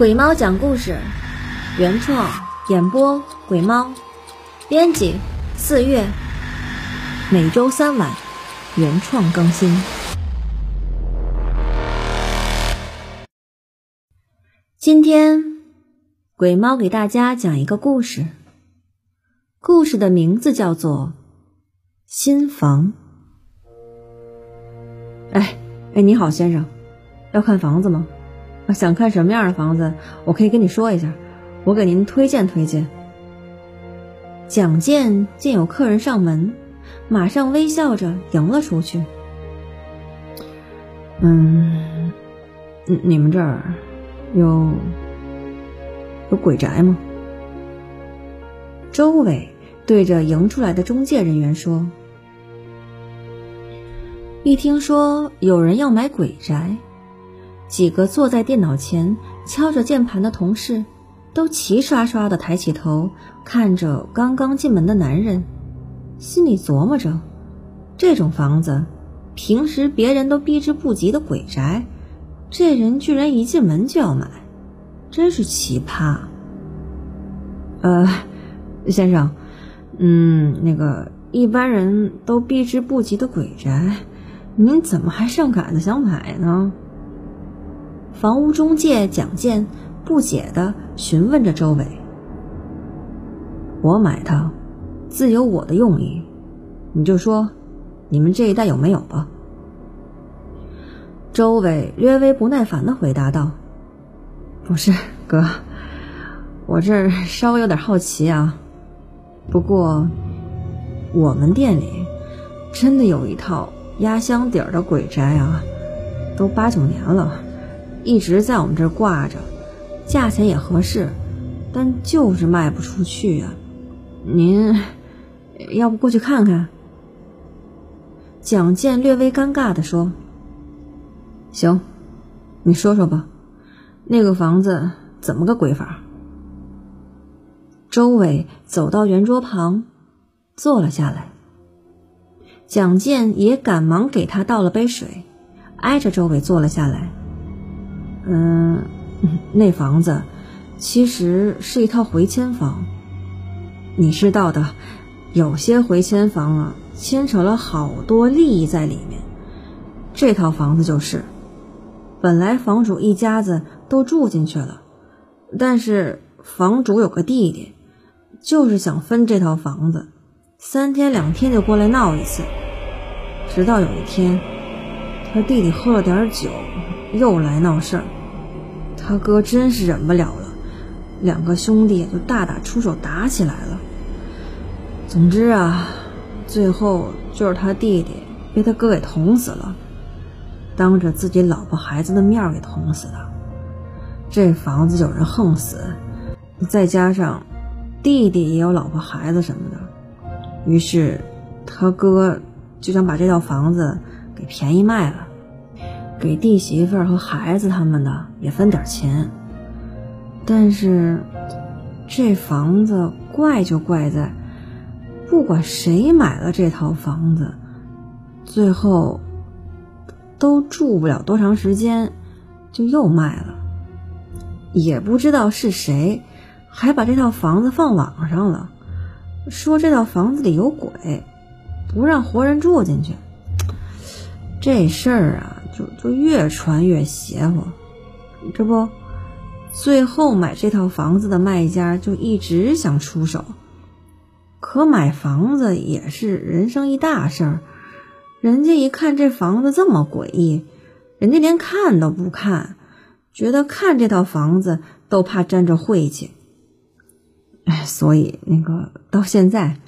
鬼猫讲故事，原创演播鬼猫，编辑四月，每周三晚原创更新。今天鬼猫给大家讲一个故事，故事的名字叫做《新房》。哎哎，你好，先生，要看房子吗？想看什么样的房子？我可以跟你说一下，我给您推荐推荐。蒋健见有客人上门，马上微笑着迎了出去。嗯，你们这儿有有鬼宅吗？周伟对着迎出来的中介人员说。一听说有人要买鬼宅。几个坐在电脑前敲着键盘的同事，都齐刷刷的抬起头看着刚刚进门的男人，心里琢磨着：这种房子，平时别人都避之不及的鬼宅，这人居然一进门就要买，真是奇葩。呃，先生，嗯，那个一般人都避之不及的鬼宅，您怎么还上赶着想买呢？房屋中介蒋健不解地询问着周伟：“我买它，自有我的用意，你就说，你们这一带有没有吧？”周伟略微不耐烦地回答道：“不是哥，我这儿稍微有点好奇啊。不过，我们店里真的有一套压箱底儿的鬼宅啊，都八九年了。”一直在我们这儿挂着，价钱也合适，但就是卖不出去呀。您要不过去看看？蒋健略微尴尬的说：“行，你说说吧，那个房子怎么个鬼法？”周伟走到圆桌旁，坐了下来。蒋健也赶忙给他倒了杯水，挨着周伟坐了下来。嗯，那房子其实是一套回迁房。你知道的，有些回迁房啊，牵扯了好多利益在里面。这套房子就是，本来房主一家子都住进去了，但是房主有个弟弟，就是想分这套房子，三天两天就过来闹一次。直到有一天，他弟弟喝了点酒。又来闹事儿，他哥真是忍不了了，两个兄弟就大打出手，打起来了。总之啊，最后就是他弟弟被他哥给捅死了，当着自己老婆孩子的面给捅死的。这房子有人横死，再加上弟弟也有老婆孩子什么的，于是他哥就想把这套房子给便宜卖了。给弟媳妇儿和孩子他们的也分点钱，但是这房子怪就怪在，不管谁买了这套房子，最后都住不了多长时间，就又卖了。也不知道是谁，还把这套房子放网上了，说这套房子里有鬼，不让活人住进去。这事儿啊。就越传越邪乎，这不，最后买这套房子的卖家就一直想出手，可买房子也是人生一大事儿，人家一看这房子这么诡异，人家连看都不看，觉得看这套房子都怕沾着晦气，哎，所以那个到现在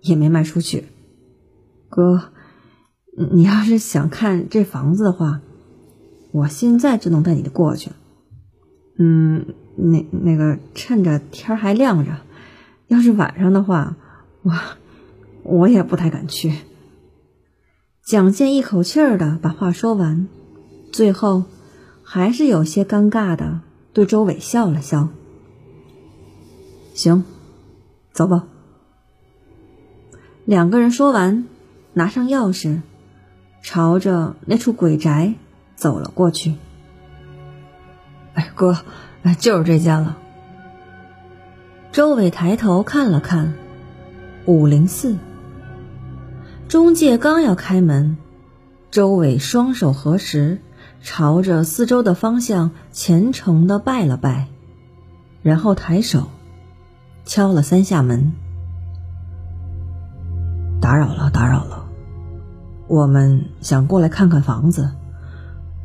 也没卖出去，哥。你要是想看这房子的话，我现在就能带你过去。嗯，那那个趁着天还亮着，要是晚上的话，我我也不太敢去。蒋健一口气儿的把话说完，最后还是有些尴尬的对周伟笑了笑。行，走吧。两个人说完，拿上钥匙。朝着那处鬼宅走了过去。哎，哥，哎，就是这间了。周伟抬头看了看，五零四。中介刚要开门，周伟双手合十，朝着四周的方向虔诚的拜了拜，然后抬手敲了三下门。打扰了，打扰了，我们想过来看看房子，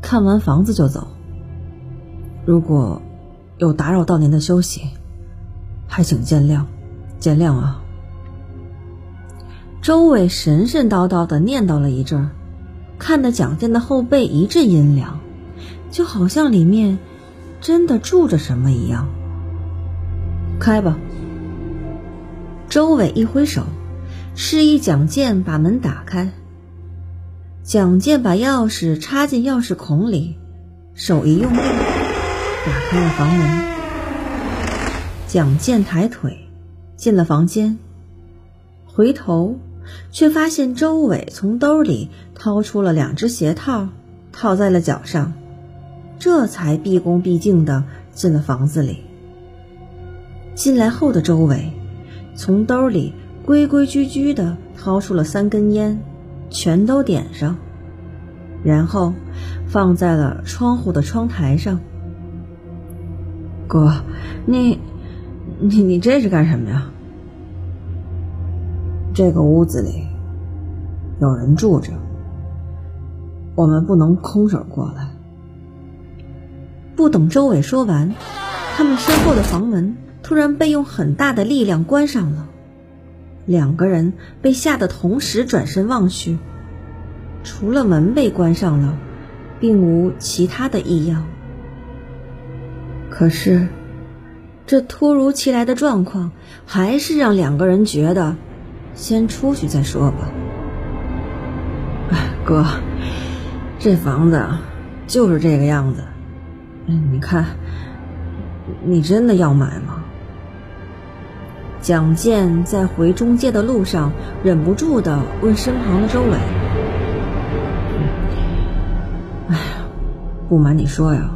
看完房子就走。如果有打扰到您的休息，还请见谅，见谅啊。周伟神神叨叨的念叨了一阵，看得蒋健的后背一阵阴凉，就好像里面真的住着什么一样。开吧。周伟一挥手，示意蒋健把门打开。蒋健把钥匙插进钥匙孔里，手一用力，打开了房门。蒋健抬腿进了房间，回头。却发现周伟从兜里掏出了两只鞋套，套在了脚上，这才毕恭毕敬的进了房子里。进来后的周伟，从兜里规规矩矩的掏出了三根烟，全都点上，然后放在了窗户的窗台上。哥，你，你你这是干什么呀？这个屋子里有人住着，我们不能空手过来。不等周伟说完，他们身后的房门突然被用很大的力量关上了。两个人被吓得同时转身望去，除了门被关上了，并无其他的异样。可是，这突如其来的状况还是让两个人觉得。先出去再说吧。哥，这房子就是这个样子。你看，你真的要买吗？蒋健在回中介的路上忍不住的问身旁的周伟：“哎呀，不瞒你说呀，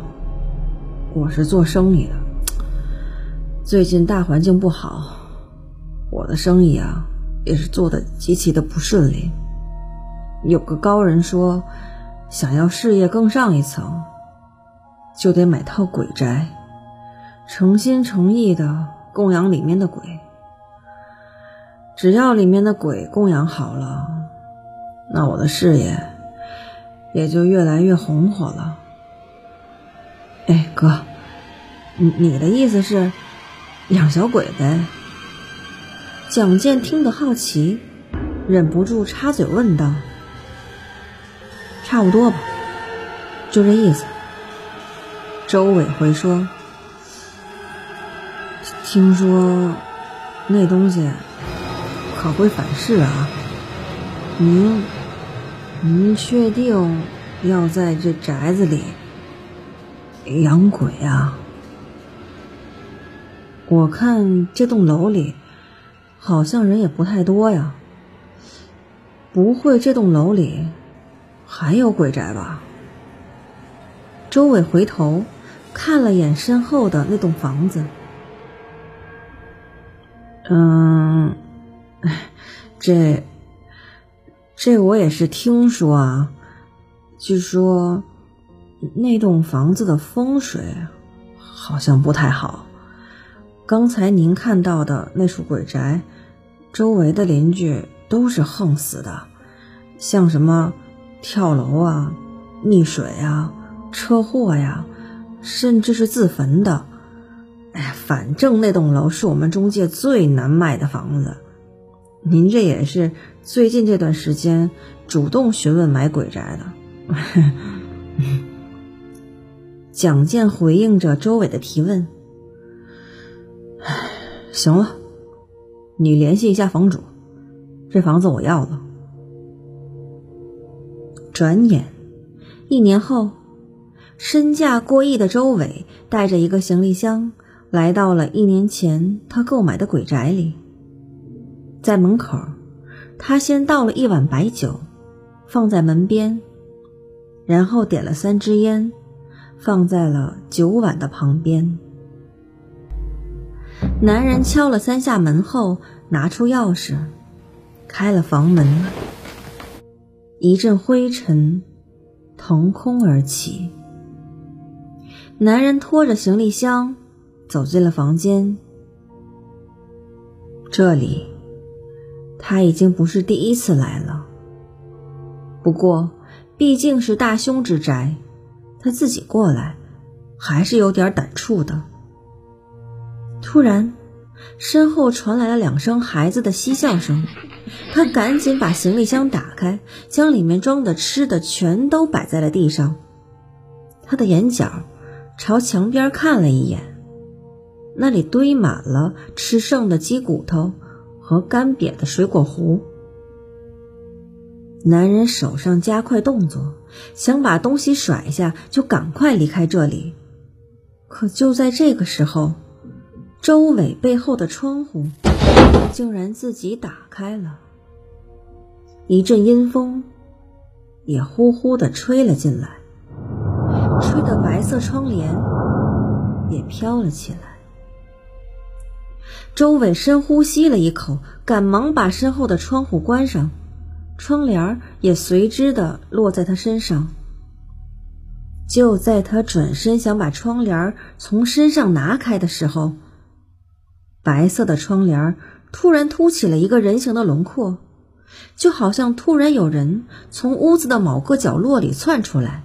我是做生意的，最近大环境不好，我的生意啊。”也是做的极其的不顺利。有个高人说，想要事业更上一层，就得买套鬼宅，诚心诚意的供养里面的鬼。只要里面的鬼供养好了，那我的事业也就越来越红火了。哎，哥，你你的意思是养小鬼呗？蒋健听得好奇，忍不住插嘴问道：“差不多吧，就这意思。”周伟回说：“听说那东西可会反噬啊！您您确定要在这宅子里养鬼啊？我看这栋楼里……”好像人也不太多呀，不会这栋楼里还有鬼宅吧？周伟回头看了眼身后的那栋房子，嗯，这这我也是听说啊，据说那栋房子的风水好像不太好。刚才您看到的那处鬼宅，周围的邻居都是横死的，像什么跳楼啊、溺水啊、车祸呀，甚至是自焚的。哎呀，反正那栋楼是我们中介最难卖的房子。您这也是最近这段时间主动询问买鬼宅的。蒋健回应着周伟的提问。唉，行了，你联系一下房主，这房子我要了。转眼一年后，身价过亿的周伟带着一个行李箱来到了一年前他购买的鬼宅里，在门口，他先倒了一碗白酒，放在门边，然后点了三支烟，放在了酒碗的旁边。男人敲了三下门后，拿出钥匙，开了房门。一阵灰尘腾空而起。男人拖着行李箱走进了房间。这里，他已经不是第一次来了。不过，毕竟是大凶之宅，他自己过来，还是有点胆怵的。突然，身后传来了两声孩子的嬉笑声，他赶紧把行李箱打开，将里面装的吃的全都摆在了地上。他的眼角朝墙边看了一眼，那里堆满了吃剩的鸡骨头和干瘪的水果核。男人手上加快动作，想把东西甩下，就赶快离开这里。可就在这个时候，周伟背后的窗户竟然自己打开了，一阵阴风也呼呼的吹了进来，吹得白色窗帘也飘了起来。周伟深呼吸了一口，赶忙把身后的窗户关上。窗帘也随之的落在他身上。就在他转身想把窗帘从身上拿开的时候，白色的窗帘突然凸起了一个人形的轮廓，就好像突然有人从屋子的某个角落里窜出来，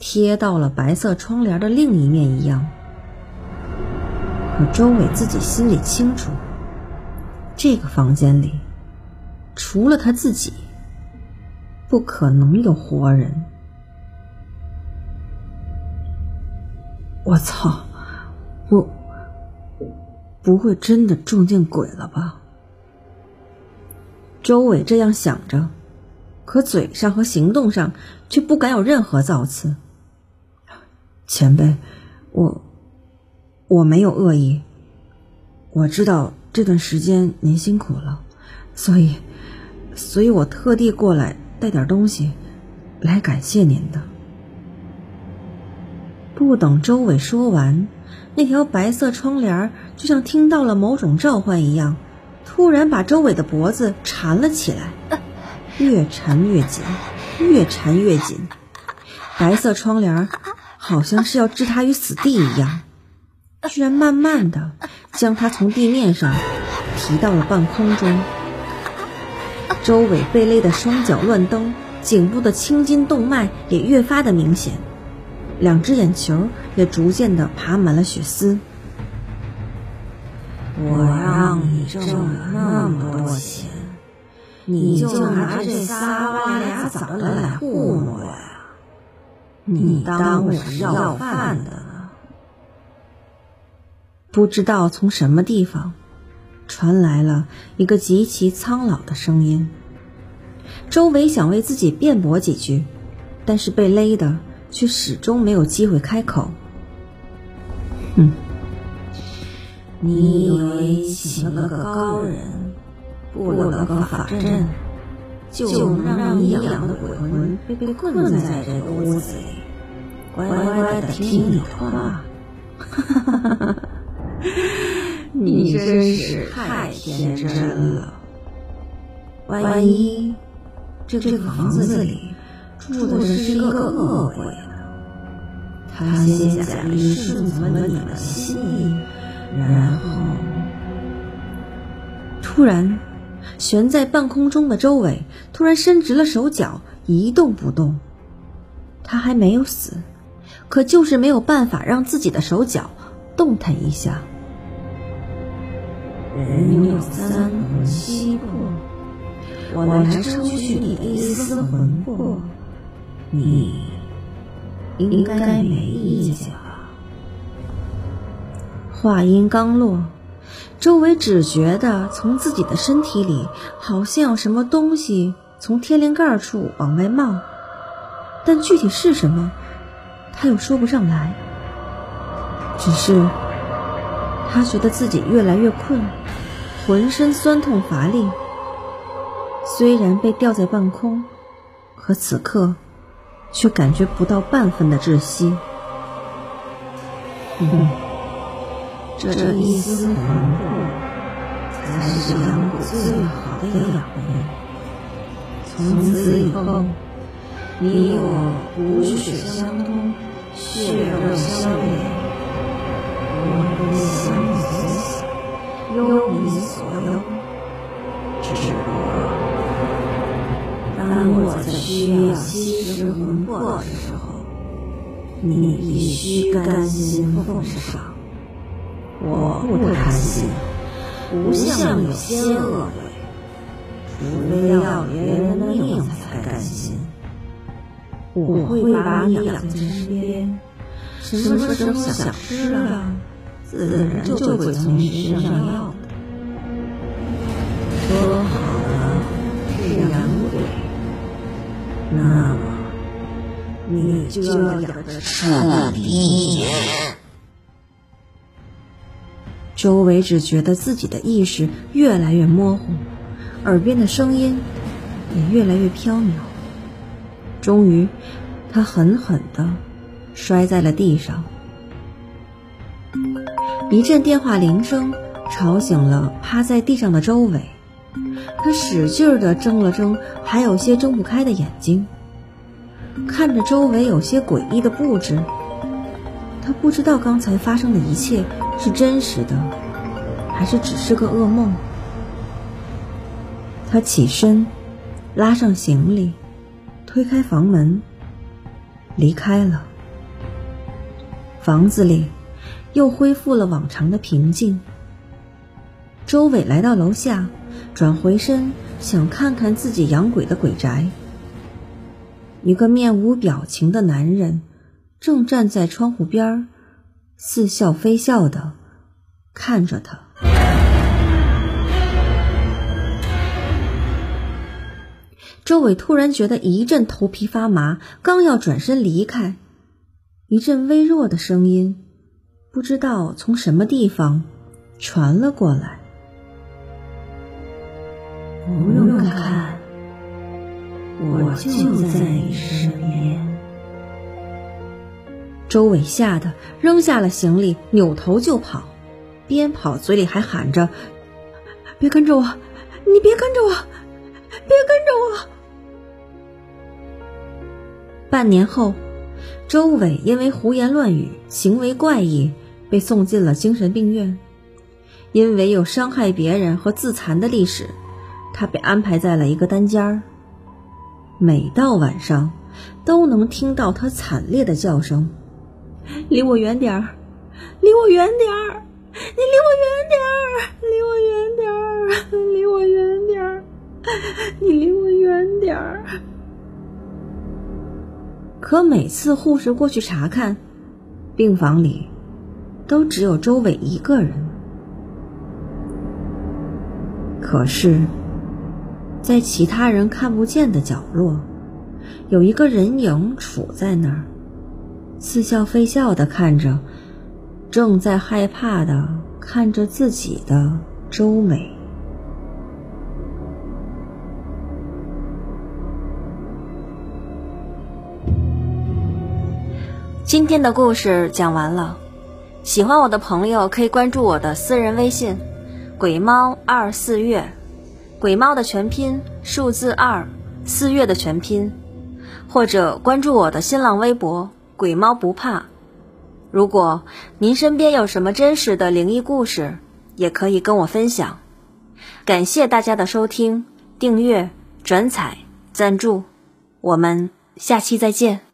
贴到了白色窗帘的另一面一样。可周伟自己心里清楚，这个房间里除了他自己。不可能有活人！我操！我不会真的撞见鬼了吧？周伟这样想着，可嘴上和行动上却不敢有任何造次。前辈，我我没有恶意。我知道这段时间您辛苦了，所以，所以我特地过来。带点东西，来感谢您的。不等周伟说完，那条白色窗帘就像听到了某种召唤一样，突然把周伟的脖子缠了起来，越缠越紧，越缠越紧。白色窗帘好像是要置他于死地一样，居然慢慢的将他从地面上提到了半空中。周伟被勒得双脚乱蹬，颈部的青筋动脉也越发的明显，两只眼球也逐渐的爬满了血丝。我让你挣了那么多钱，你就拿这仨瓜俩枣的来糊弄我呀？你当我是要饭的？不知道从什么地方。传来了一个极其苍老的声音。周围想为自己辩驳几句，但是被勒的却始终没有机会开口。哼，你以为请了个高人，布了个法阵，就能让你养的鬼魂被困在这个屋子里，乖乖的听你的话？哈哈哈哈哈！你真是太天真了。万一这这个房子里住的是一个恶鬼呢？他先假意顺从了你的心意，然后……突然，悬在半空中的周伟突然伸直了手脚，一动不动。他还没有死，可就是没有办法让自己的手脚动弹一下。人有三魂七魄，我来抽取你的一丝魂魄，你应该没意见吧？话音刚落，周围只觉得从自己的身体里好像有什么东西从天灵盖处往外冒，但具体是什么，他又说不上来。只是他觉得自己越来越困。浑身酸痛乏力，虽然被吊在半空，可此刻却感觉不到半分的窒息。这一丝魂魄，才是养鬼最好的养分。从此以后，你我骨血相通，血肉相连，我们相依为死，忧你所忧。只不过，当我在需要吸食魂魄的时候，你必须甘心奉上。我不贪心，不像有些恶鬼，除非要别人的命才甘心。我会把你养在身边，什么时候想吃了，自然就会从你身上要的。说好了是养鬼，那么你就要养的彻底一点。周围只觉得自己的意识越来越模糊，耳边的声音也越来越飘渺。终于，他狠狠地摔在了地上。一阵电话铃声吵醒了趴在地上的周伟，他使劲地睁了睁还有些睁不开的眼睛，看着周围有些诡异的布置。他不知道刚才发生的一切是真实的，还是只是个噩梦。他起身，拉上行李，推开房门，离开了。房子里又恢复了往常的平静。周伟来到楼下，转回身想看看自己养鬼的鬼宅。一个面无表情的男人。正站在窗户边似笑非笑的看着他。周伟突然觉得一阵头皮发麻，刚要转身离开，一阵微弱的声音不知道从什么地方传了过来：“不用看，我就在你身边。”周伟吓得扔下了行李，扭头就跑，边跑嘴里还喊着：“别跟着我，你别跟着我，别跟着我。”半年后，周伟因为胡言乱语、行为怪异，被送进了精神病院。因为有伤害别人和自残的历史，他被安排在了一个单间儿。每到晚上，都能听到他惨烈的叫声。离我远点儿，离我远点儿，你离我远点儿，离我远点儿，离我远点儿，你离我远点儿。可每次护士过去查看，病房里都只有周伟一个人。可是，在其他人看不见的角落，有一个人影杵在那儿。似笑非笑的看着，正在害怕的看着自己的周美。今天的故事讲完了，喜欢我的朋友可以关注我的私人微信“鬼猫二四月”，鬼猫的全拼数字二，四月的全拼，或者关注我的新浪微博。鬼猫不怕。如果您身边有什么真实的灵异故事，也可以跟我分享。感谢大家的收听、订阅、转采、赞助，我们下期再见。